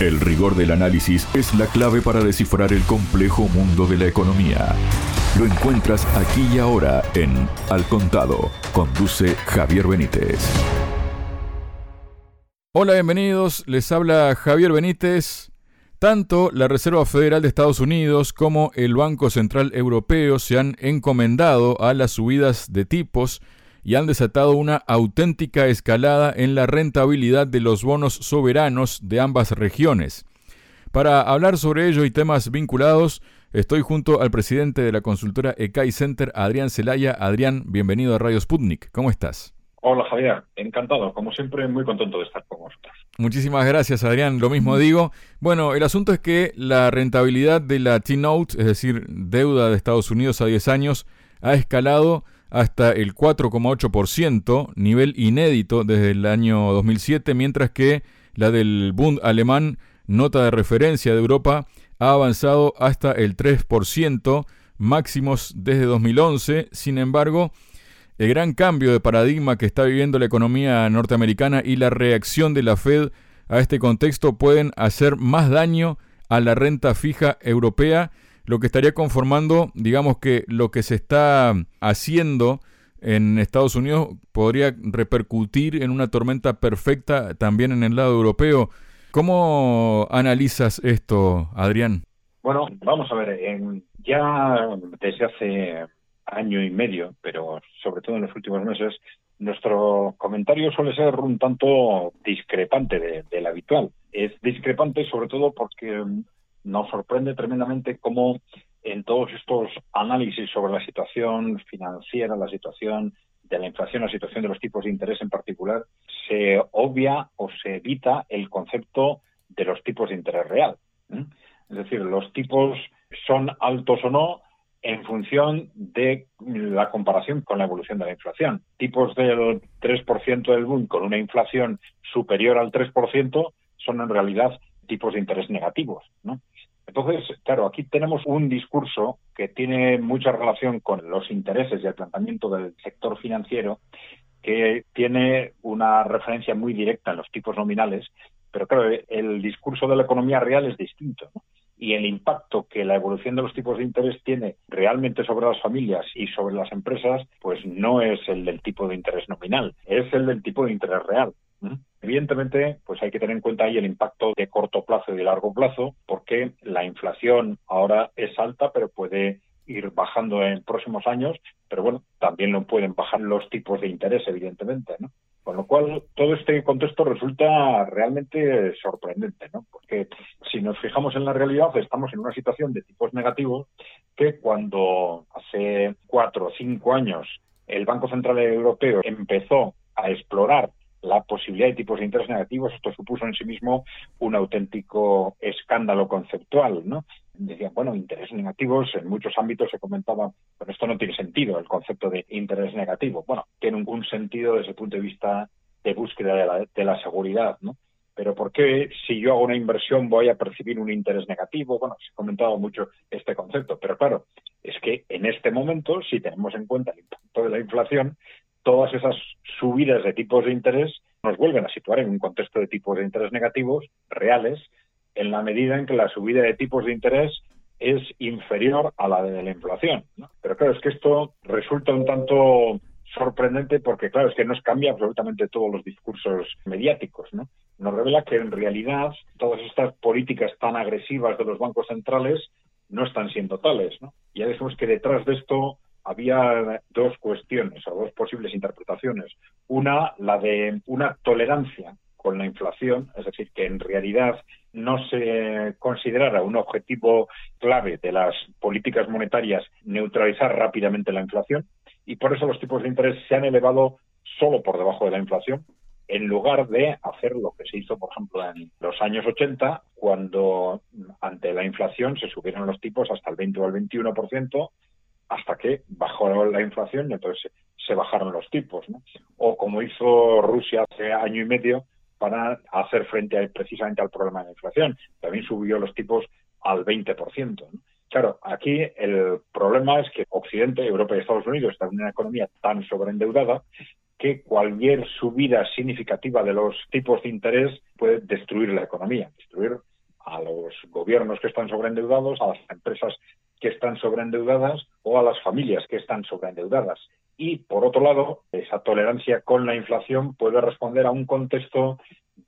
El rigor del análisis es la clave para descifrar el complejo mundo de la economía. Lo encuentras aquí y ahora en Al Contado. Conduce Javier Benítez. Hola, bienvenidos. Les habla Javier Benítez. Tanto la Reserva Federal de Estados Unidos como el Banco Central Europeo se han encomendado a las subidas de tipos y han desatado una auténtica escalada en la rentabilidad de los bonos soberanos de ambas regiones. Para hablar sobre ello y temas vinculados, estoy junto al presidente de la consultora ECAI Center, Adrián Celaya. Adrián, bienvenido a Radio Sputnik. ¿Cómo estás? Hola Javier, encantado, como siempre muy contento de estar con vosotros. Muchísimas gracias Adrián, lo mismo digo. Bueno, el asunto es que la rentabilidad de la T-Note, es decir, deuda de Estados Unidos a 10 años, ha escalado hasta el 4,8%, nivel inédito desde el año 2007, mientras que la del Bund alemán, nota de referencia de Europa, ha avanzado hasta el 3%, máximos desde 2011. Sin embargo, el gran cambio de paradigma que está viviendo la economía norteamericana y la reacción de la Fed a este contexto pueden hacer más daño a la renta fija europea lo que estaría conformando, digamos que lo que se está haciendo en Estados Unidos podría repercutir en una tormenta perfecta también en el lado europeo. ¿Cómo analizas esto, Adrián? Bueno, vamos a ver, ya desde hace año y medio, pero sobre todo en los últimos meses, nuestro comentario suele ser un tanto discrepante del habitual. Es discrepante sobre todo porque nos sorprende tremendamente cómo en todos estos análisis sobre la situación financiera, la situación de la inflación, la situación de los tipos de interés en particular, se obvia o se evita el concepto de los tipos de interés real. Es decir, los tipos son altos o no en función de la comparación con la evolución de la inflación. Tipos del 3% del boom con una inflación superior al 3% son en realidad tipos de interés negativos. ¿no? Entonces, claro, aquí tenemos un discurso que tiene mucha relación con los intereses y el planteamiento del sector financiero, que tiene una referencia muy directa en los tipos nominales, pero claro, el discurso de la economía real es distinto. Y el impacto que la evolución de los tipos de interés tiene realmente sobre las familias y sobre las empresas, pues no es el del tipo de interés nominal, es el del tipo de interés real. Evidentemente, pues hay que tener en cuenta ahí el impacto de corto plazo y de largo plazo, porque la inflación ahora es alta, pero puede ir bajando en próximos años, pero bueno, también lo pueden bajar los tipos de interés, evidentemente, ¿no? Con lo cual, todo este contexto resulta realmente sorprendente, ¿no? Porque si nos fijamos en la realidad, estamos en una situación de tipos negativos que cuando hace cuatro o cinco años el Banco Central Europeo empezó a explorar la posibilidad de tipos de interés negativos, esto supuso en sí mismo un auténtico escándalo conceptual, ¿no? Decían, bueno, intereses negativos, en muchos ámbitos se comentaba, pero esto no tiene sentido, el concepto de interés negativo. Bueno, tiene un, sentido desde el punto de vista de búsqueda de la, de la seguridad, ¿no? Pero ¿por qué si yo hago una inversión voy a percibir un interés negativo? Bueno, se ha comentado mucho este concepto, pero claro, es que en este momento, si tenemos en cuenta el impacto de la inflación, todas esas subidas de tipos de interés nos vuelven a situar en un contexto de tipos de interés negativos reales en la medida en que la subida de tipos de interés es inferior a la de la inflación. Pero claro, es que esto resulta un tanto sorprendente porque, claro, es que nos cambia absolutamente todos los discursos mediáticos. ¿no? Nos revela que en realidad todas estas políticas tan agresivas de los bancos centrales no están siendo tales. ¿no? Ya decimos que detrás de esto había dos cuestiones o dos posibles interpretaciones. Una, la de una tolerancia con la inflación, es decir, que en realidad no se considerara un objetivo clave de las políticas monetarias neutralizar rápidamente la inflación y por eso los tipos de interés se han elevado solo por debajo de la inflación en lugar de hacer lo que se hizo, por ejemplo, en los años 80, cuando ante la inflación se subieron los tipos hasta el 20 o el 21%, hasta que bajó la inflación y entonces se bajaron los tipos. ¿no? O como hizo Rusia hace año y medio para hacer frente precisamente al problema de la inflación. También subió los tipos al 20%. Claro, aquí el problema es que Occidente, Europa y Estados Unidos están en una economía tan sobreendeudada que cualquier subida significativa de los tipos de interés puede destruir la economía, destruir a los gobiernos que están sobreendeudados, a las empresas que están sobreendeudadas o a las familias que están sobreendeudadas. Y, por otro lado, esa tolerancia con la inflación puede responder a un contexto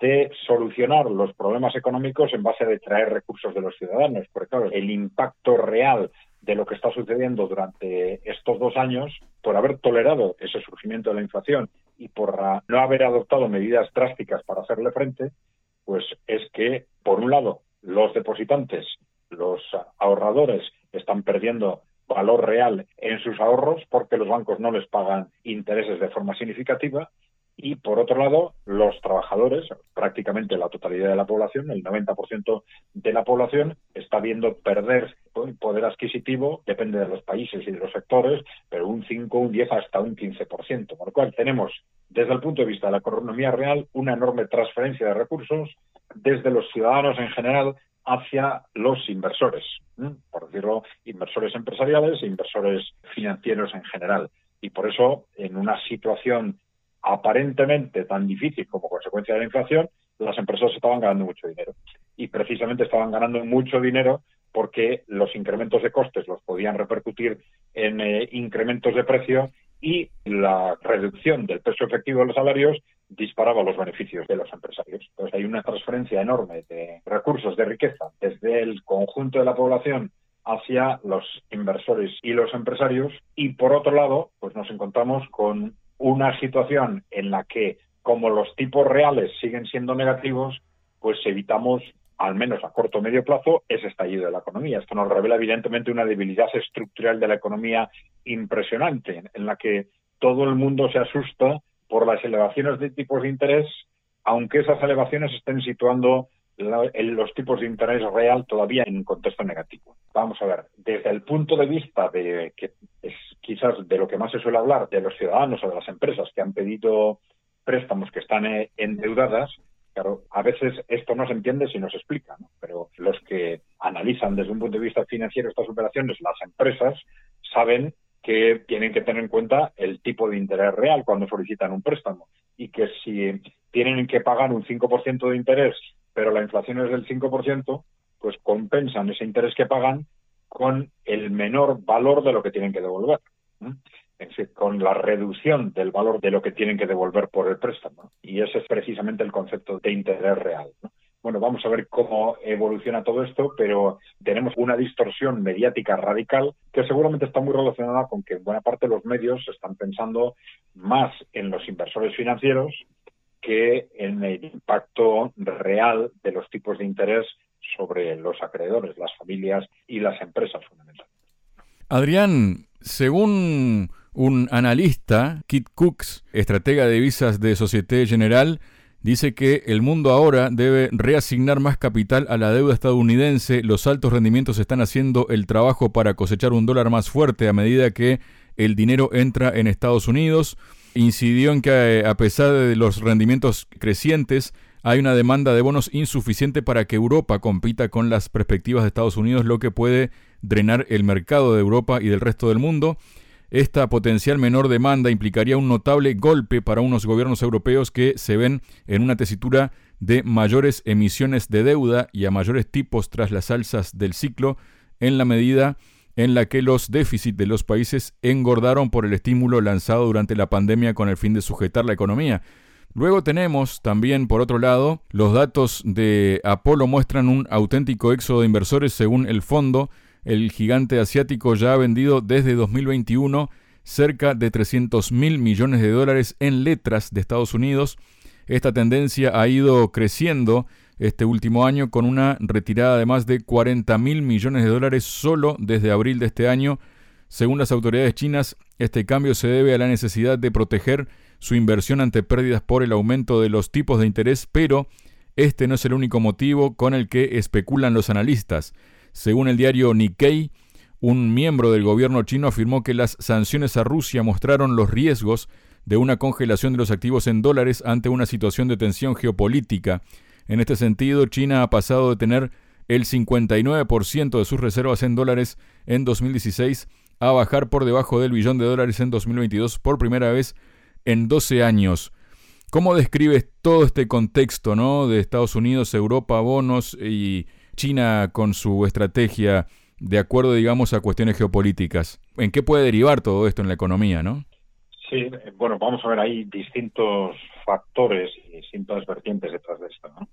de solucionar los problemas económicos en base a traer recursos de los ciudadanos. Porque, claro, el impacto real de lo que está sucediendo durante estos dos años, por haber tolerado ese surgimiento de la inflación y por no haber adoptado medidas drásticas para hacerle frente, pues es que, por un lado, los depositantes, los ahorradores están perdiendo valor real en sus ahorros porque los bancos no les pagan intereses de forma significativa y por otro lado los trabajadores, prácticamente la totalidad de la población, el 90% de la población está viendo perder poder adquisitivo, depende de los países y de los sectores, pero un 5, un 10 hasta un 15%, por lo cual tenemos desde el punto de vista de la economía real una enorme transferencia de recursos desde los ciudadanos en general hacia los inversores, por decirlo, inversores empresariales e inversores financieros en general. Y por eso, en una situación aparentemente tan difícil como consecuencia de la inflación, las empresas estaban ganando mucho dinero. Y precisamente estaban ganando mucho dinero porque los incrementos de costes los podían repercutir en eh, incrementos de precio y la reducción del peso efectivo de los salarios disparaba los beneficios de los empresarios. Entonces hay una transferencia enorme de recursos, de riqueza, desde el conjunto de la población hacia los inversores y los empresarios y por otro lado pues nos encontramos con una situación en la que, como los tipos reales siguen siendo negativos, pues evitamos, al menos a corto o medio plazo, ese estallido de la economía. Esto nos revela, evidentemente, una debilidad estructural de la economía impresionante, en la que todo el mundo se asusta por las elevaciones de tipos de interés, aunque esas elevaciones estén situando los tipos de interés real todavía en un contexto negativo. Vamos a ver, desde el punto de vista de que es quizás de lo que más se suele hablar de los ciudadanos o de las empresas que han pedido préstamos que están eh, endeudadas, claro, a veces esto no se entiende si no se explica, pero los que analizan desde un punto de vista financiero estas operaciones, las empresas, saben que tienen que tener en cuenta el tipo de interés real cuando solicitan un préstamo y que si tienen que pagar un 5% de interés pero la inflación es del 5%, pues compensan ese interés que pagan con el menor valor de lo que tienen que devolver. Es decir, con la reducción del valor de lo que tienen que devolver por el préstamo. Y ese es precisamente el concepto de interés real. Bueno, vamos a ver cómo evoluciona todo esto, pero tenemos una distorsión mediática radical que seguramente está muy relacionada con que en buena parte de los medios están pensando más en los inversores financieros que en el impacto real de los tipos de interés sobre los acreedores, las familias y las empresas fundamentalmente. Adrián, según un analista, Kit Cooks, estratega de divisas de Societe General, dice que el mundo ahora debe reasignar más capital a la deuda estadounidense. Los altos rendimientos están haciendo el trabajo para cosechar un dólar más fuerte a medida que el dinero entra en Estados Unidos incidió en que eh, a pesar de los rendimientos crecientes, hay una demanda de bonos insuficiente para que Europa compita con las perspectivas de Estados Unidos, lo que puede drenar el mercado de Europa y del resto del mundo. Esta potencial menor demanda implicaría un notable golpe para unos gobiernos europeos que se ven en una tesitura de mayores emisiones de deuda y a mayores tipos tras las alzas del ciclo, en la medida en la que los déficits de los países engordaron por el estímulo lanzado durante la pandemia con el fin de sujetar la economía. Luego tenemos también, por otro lado, los datos de Apolo muestran un auténtico éxodo de inversores según el fondo. El gigante asiático ya ha vendido desde 2021 cerca de 300 mil millones de dólares en letras de Estados Unidos. Esta tendencia ha ido creciendo este último año con una retirada de más de 40 mil millones de dólares solo desde abril de este año. Según las autoridades chinas, este cambio se debe a la necesidad de proteger su inversión ante pérdidas por el aumento de los tipos de interés, pero este no es el único motivo con el que especulan los analistas. Según el diario Nikkei, un miembro del gobierno chino afirmó que las sanciones a Rusia mostraron los riesgos de una congelación de los activos en dólares ante una situación de tensión geopolítica. En este sentido, China ha pasado de tener el 59% de sus reservas en dólares en 2016 a bajar por debajo del billón de dólares en 2022 por primera vez en 12 años. ¿Cómo describes todo este contexto ¿no? de Estados Unidos, Europa, bonos y China con su estrategia de acuerdo, digamos, a cuestiones geopolíticas. ¿En qué puede derivar todo esto en la economía, no? Sí, bueno, vamos a ver ahí distintos factores y distintas vertientes detrás de esto. ¿no?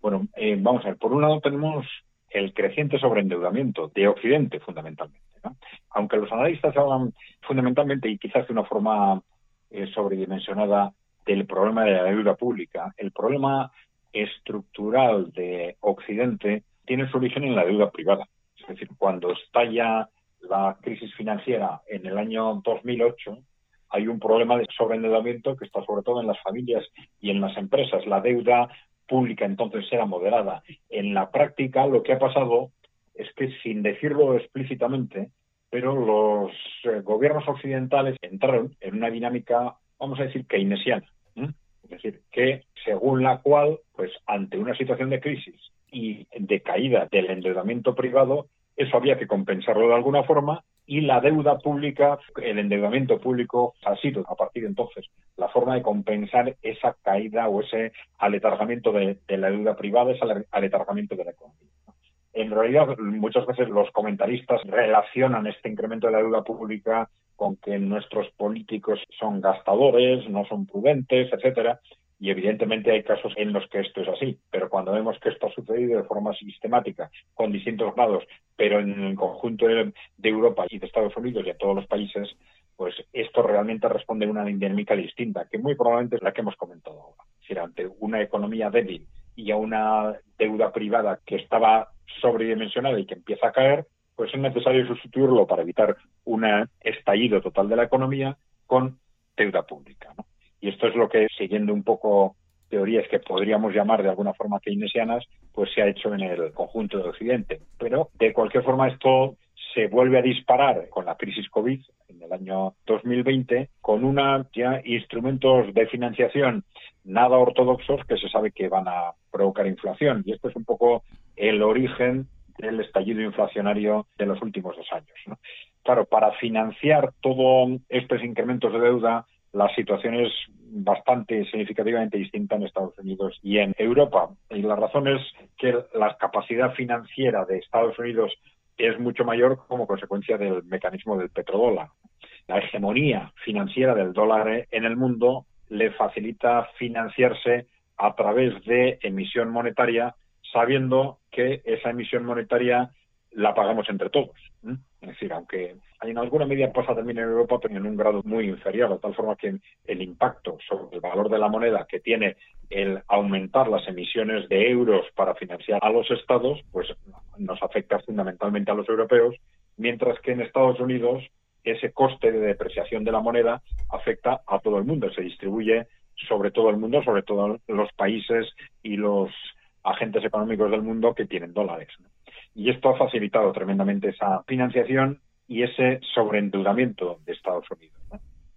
Bueno, eh, vamos a ver, por un lado tenemos el creciente sobreendeudamiento de Occidente, fundamentalmente. Aunque los analistas hablan fundamentalmente y quizás de una forma eh, sobredimensionada del problema de la deuda pública, el problema estructural de Occidente tiene su origen en la deuda privada. Es decir, cuando estalla la crisis financiera en el año 2008, hay un problema de sobreendeudamiento que está sobre todo en las familias y en las empresas. La deuda pública entonces era moderada. En la práctica lo que ha pasado es que sin decirlo explícitamente, pero los eh, gobiernos occidentales entraron en una dinámica, vamos a decir, keynesiana. Es decir, que según la cual, pues ante una situación de crisis y de caída del endeudamiento privado, eso había que compensarlo de alguna forma y la deuda pública, el endeudamiento público ha sido a partir de entonces la forma de compensar esa caída o ese aletargamiento de, la deuda privada, ese aletargamiento de la economía. En realidad, muchas veces los comentaristas relacionan este incremento de la deuda pública con que nuestros políticos son gastadores, no son prudentes, etcétera, y evidentemente hay casos en los que esto es así, pero cuando vemos que esto ha sucedido de forma sistemática, con distintos grados, pero en el conjunto de, Europa y de Estados Unidos y en todos los países, pues esto realmente responde a una dinámica distinta, que muy probablemente es la que hemos comentado ahora. Es decir, ante una economía débil y a una deuda privada que estaba sobredimensionada y que empieza a caer, pues es necesario sustituirlo para evitar un estallido total de la economía con deuda pública. Y esto es lo que, siguiendo un poco teorías que podríamos llamar de alguna forma keynesianas, pues se ha hecho en el conjunto de Occidente. Pero de cualquier forma esto se vuelve a disparar con la crisis COVID en el año 2020 con una ya instrumentos de financiación nada ortodoxos que se sabe que van a provocar inflación y esto es un poco el origen del estallido inflacionario de los últimos dos años. Claro, para financiar todos estos incrementos de deuda la situación es bastante significativamente distinta en Estados Unidos y en Europa. Y la razón es que la capacidad financiera de Estados Unidos es mucho mayor como consecuencia del mecanismo del petrodólar. La hegemonía financiera del dólar en el mundo le facilita financiarse a través de emisión monetaria, sabiendo que esa emisión monetaria la pagamos entre todos. Es decir, aunque en alguna medida pasa también en Europa, pero en un grado muy inferior, de tal forma que el impacto sobre el valor de la moneda que tiene el aumentar las emisiones de euros para financiar a los estados, pues nos afecta fundamentalmente a los europeos, mientras que en Estados Unidos ese coste de depreciación de la moneda afecta a todo el mundo, se distribuye sobre todo el mundo, sobre todo los países y los agentes económicos del mundo que tienen dólares. Y esto ha facilitado tremendamente esa financiación y ese sobreendeudamiento de Estados Unidos.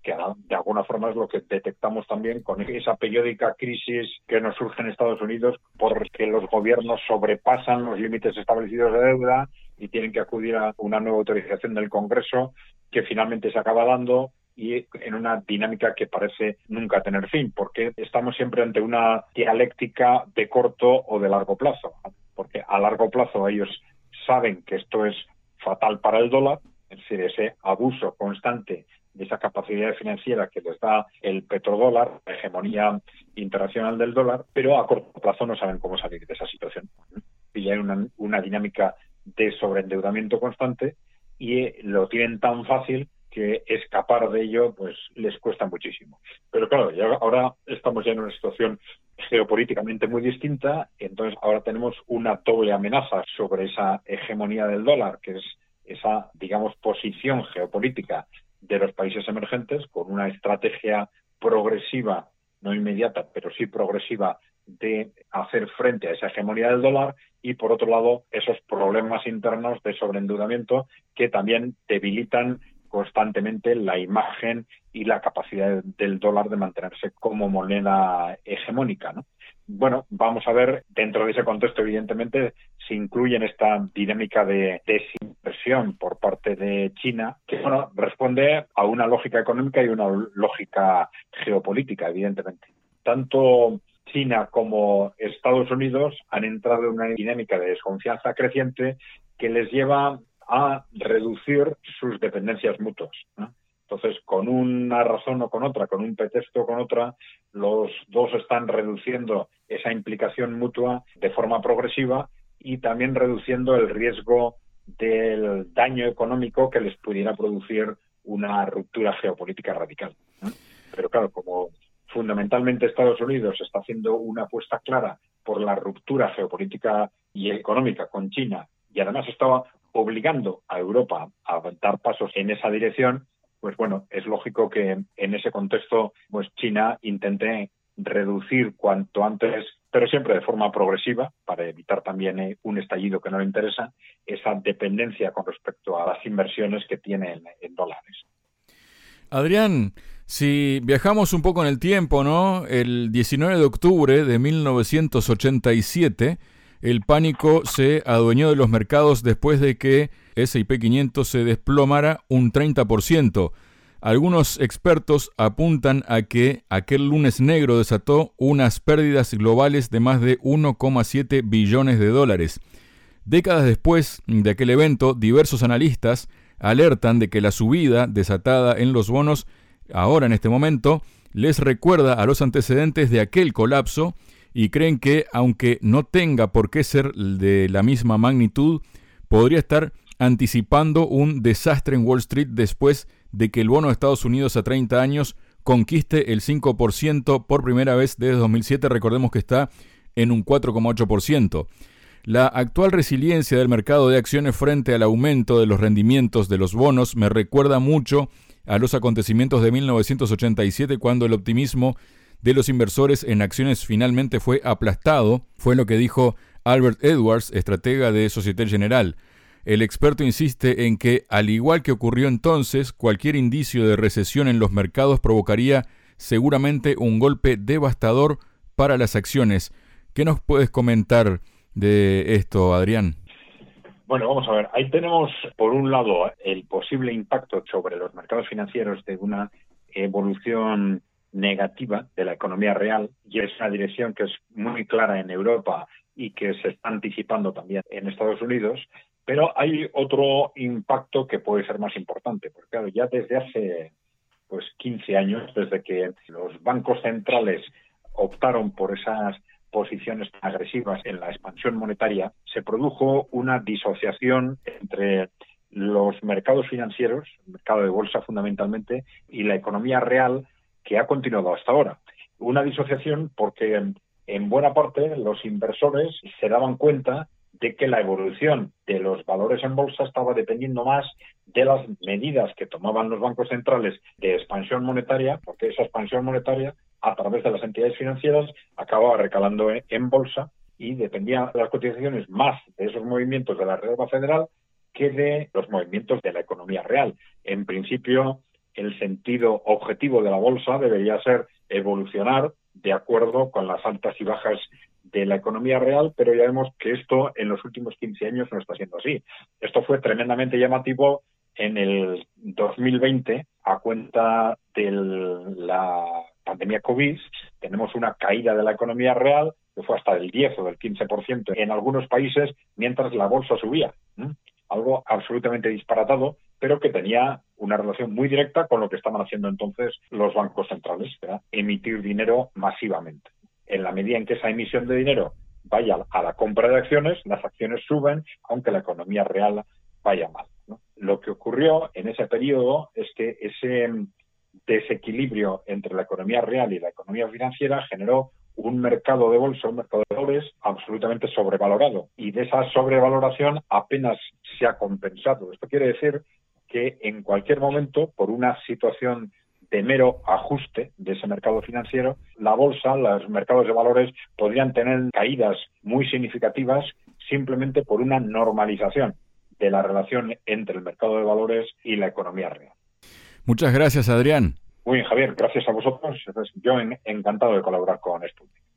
que de alguna forma es lo que detectamos también con esa periódica crisis que nos surge en Estados Unidos porque los gobiernos sobrepasan los límites establecidos de deuda y tienen que acudir a una nueva autorización del Congreso que finalmente se acaba dando y en una dinámica que parece nunca tener fin, porque estamos siempre ante una dialéctica de corto o de largo plazo, porque a largo plazo ellos saben que esto es fatal para el dólar, es decir, ese abuso constante de esa capacidad financiera que les da el petrodólar, la hegemonía internacional del dólar, pero a corto plazo no saben cómo salir de esa situación. Y hay una, una dinámica de sobreendeudamiento constante y lo tienen tan fácil que escapar de ello pues les cuesta muchísimo. Pero claro, ya ahora estamos ya en una situación geopolíticamente muy distinta, entonces ahora tenemos una doble amenaza sobre esa hegemonía del dólar, que es esa, digamos, posición geopolítica de los países emergentes con una estrategia progresiva, no inmediata, pero sí progresiva de hacer frente a esa hegemonía del dólar y, por otro lado, esos problemas internos de sobreendeudamiento que también debilitan constantemente la imagen y la capacidad del dólar de mantenerse como moneda hegemónica. ¿no? Bueno, vamos a ver, dentro de ese contexto, evidentemente, se incluye en esta dinámica de por parte de China, que bueno, responde a una lógica económica y una lógica geopolítica, evidentemente. Tanto China como Estados Unidos han entrado en una dinámica de desconfianza creciente que les lleva a reducir sus dependencias mutuas. Entonces, con una razón o con otra, con un pretexto o con otra, los dos están reduciendo esa implicación mutua de forma progresiva y también reduciendo el riesgo del daño económico que les pudiera producir una ruptura geopolítica radical. Pero claro, como fundamentalmente Estados Unidos está haciendo una apuesta clara por la ruptura geopolítica y económica con China y además estaba obligando a Europa a dar pasos en esa dirección, pues bueno, es lógico que en ese contexto, pues China intente reducir cuanto antes, pero siempre de forma progresiva, para evitar también eh, un estallido que no le interesa, esa dependencia con respecto a las inversiones que tiene en, dólares. Adrián, si viajamos un poco en el tiempo, ¿no? El 19 de octubre de 1987, el pánico se adueñó de los mercados después de que S&P 500 se desplomara un 30%. Algunos expertos apuntan a que aquel lunes negro desató unas pérdidas globales de más de 1,7 billones de dólares. Décadas después de aquel evento, diversos analistas alertan de que la subida desatada en los bonos ahora en este momento les recuerda a los antecedentes de aquel colapso y creen que, aunque no tenga por qué ser de la misma magnitud, podría estar anticipando un desastre en Wall Street después de que el bono de Estados Unidos a 30 años conquiste el 5% por primera vez desde 2007. Recordemos que está en un 4,8%. La actual resiliencia del mercado de acciones frente al aumento de los rendimientos de los bonos me recuerda mucho a los acontecimientos de 1987 cuando el optimismo de los inversores en acciones finalmente fue aplastado, fue lo que dijo Albert Edwards, estratega de Societe General. El experto insiste en que, al igual que ocurrió entonces, cualquier indicio de recesión en los mercados provocaría seguramente un golpe devastador para las acciones. ¿Qué nos puedes comentar de esto, Adrián? Bueno, vamos a ver. Ahí tenemos, por un lado, el posible impacto sobre los mercados financieros de una evolución negativa de la economía real y es una dirección que es muy clara en Europa y que se está anticipando también en Estados Unidos. Pero hay otro impacto que puede ser más importante, porque claro, ya desde hace pues 15 años, desde que los bancos centrales optaron por esas posiciones agresivas en la expansión monetaria, se produjo una disociación entre los mercados financieros, el mercado de bolsa fundamentalmente, y la economía real que ha continuado hasta ahora. Una disociación porque en buena parte los inversores se daban cuenta de que la evolución de los valores en bolsa estaba dependiendo más de las medidas que tomaban los bancos centrales de expansión monetaria, porque esa expansión monetaria, a través de las entidades financieras, acababa recalando en bolsa y dependía de las cotizaciones más de esos movimientos de la Reserva Federal que de los movimientos de la economía real. En principio, el sentido objetivo de la bolsa debería ser evolucionar de acuerdo con las altas y bajas de la economía real, pero ya vemos que esto en los últimos 15 años no está siendo así. Esto fue tremendamente llamativo en el 2020 a cuenta de la pandemia COVID. Tenemos una caída de la economía real que fue hasta del 10 o del 15% en algunos países mientras la bolsa subía. Algo absolutamente disparatado, pero que tenía una relación muy directa con lo que estaban haciendo entonces los bancos centrales, emitir dinero masivamente en la medida en que esa emisión de dinero vaya a la compra de acciones, las acciones suben, aunque la economía real vaya mal. Lo que ocurrió en ese periodo es que ese desequilibrio entre la economía real y la economía financiera generó un mercado de bolsa, un mercado de valores absolutamente sobrevalorado. Y de esa sobrevaloración apenas se ha compensado. Esto quiere decir que en cualquier momento, por una situación de mero ajuste de ese mercado financiero, la bolsa, los mercados de valores podrían tener caídas muy significativas simplemente por una normalización de la relación entre el mercado de valores y la economía real. Muchas gracias, Adrián. Muy bien, Javier, gracias a vosotros. Yo encantado de colaborar con Sputnik.